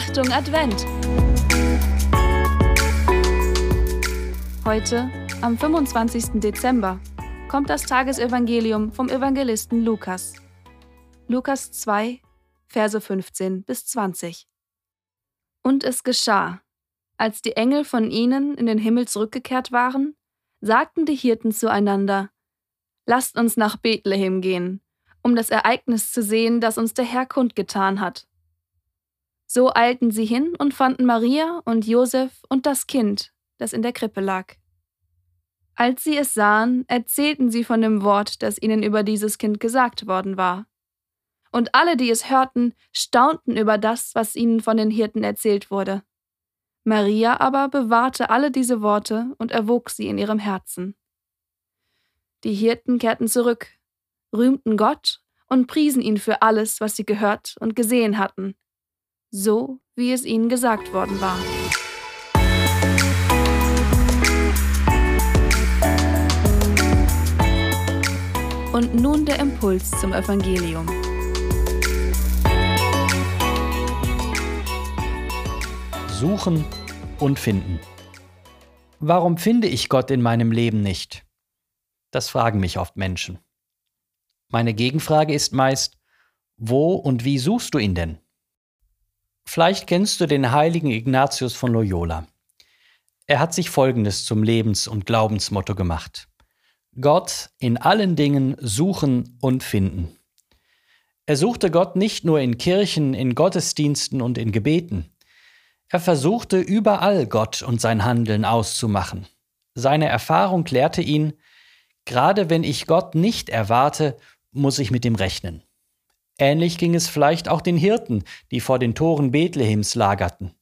Achtung Advent! Heute, am 25. Dezember, kommt das Tagesevangelium vom Evangelisten Lukas. Lukas 2, Verse 15 bis 20. Und es geschah, als die Engel von ihnen in den Himmel zurückgekehrt waren, sagten die Hirten zueinander, Lasst uns nach Bethlehem gehen, um das Ereignis zu sehen, das uns der Herr kundgetan hat. So eilten sie hin und fanden Maria und Josef und das Kind, das in der Krippe lag. Als sie es sahen, erzählten sie von dem Wort, das ihnen über dieses Kind gesagt worden war. Und alle, die es hörten, staunten über das, was ihnen von den Hirten erzählt wurde. Maria aber bewahrte alle diese Worte und erwog sie in ihrem Herzen. Die Hirten kehrten zurück, rühmten Gott und priesen ihn für alles, was sie gehört und gesehen hatten, so wie es ihnen gesagt worden war. Und nun der Impuls zum Evangelium. Suchen und finden. Warum finde ich Gott in meinem Leben nicht? Das fragen mich oft Menschen. Meine Gegenfrage ist meist, wo und wie suchst du ihn denn? Vielleicht kennst du den heiligen Ignatius von Loyola. Er hat sich Folgendes zum Lebens- und Glaubensmotto gemacht. Gott in allen Dingen suchen und finden. Er suchte Gott nicht nur in Kirchen, in Gottesdiensten und in Gebeten. Er versuchte überall Gott und sein Handeln auszumachen. Seine Erfahrung lehrte ihn, gerade wenn ich Gott nicht erwarte, muss ich mit ihm rechnen. Ähnlich ging es vielleicht auch den Hirten, die vor den Toren Bethlehems lagerten.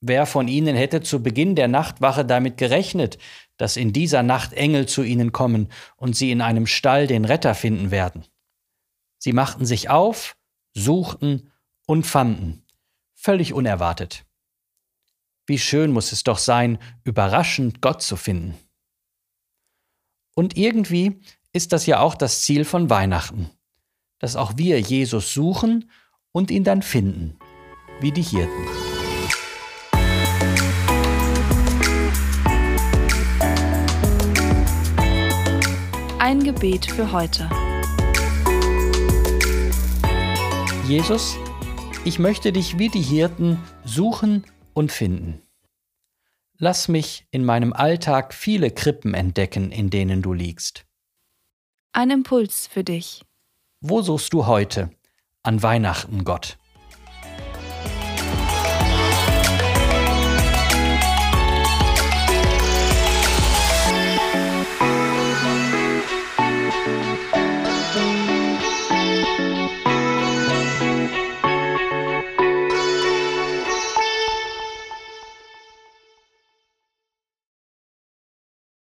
Wer von ihnen hätte zu Beginn der Nachtwache damit gerechnet, dass in dieser Nacht Engel zu ihnen kommen und sie in einem Stall den Retter finden werden? Sie machten sich auf, suchten und fanden, völlig unerwartet. Wie schön muss es doch sein, überraschend Gott zu finden. Und irgendwie ist das ja auch das Ziel von Weihnachten dass auch wir Jesus suchen und ihn dann finden, wie die Hirten. Ein Gebet für heute. Jesus, ich möchte dich wie die Hirten suchen und finden. Lass mich in meinem Alltag viele Krippen entdecken, in denen du liegst. Ein Impuls für dich. Wo suchst du heute an Weihnachten Gott?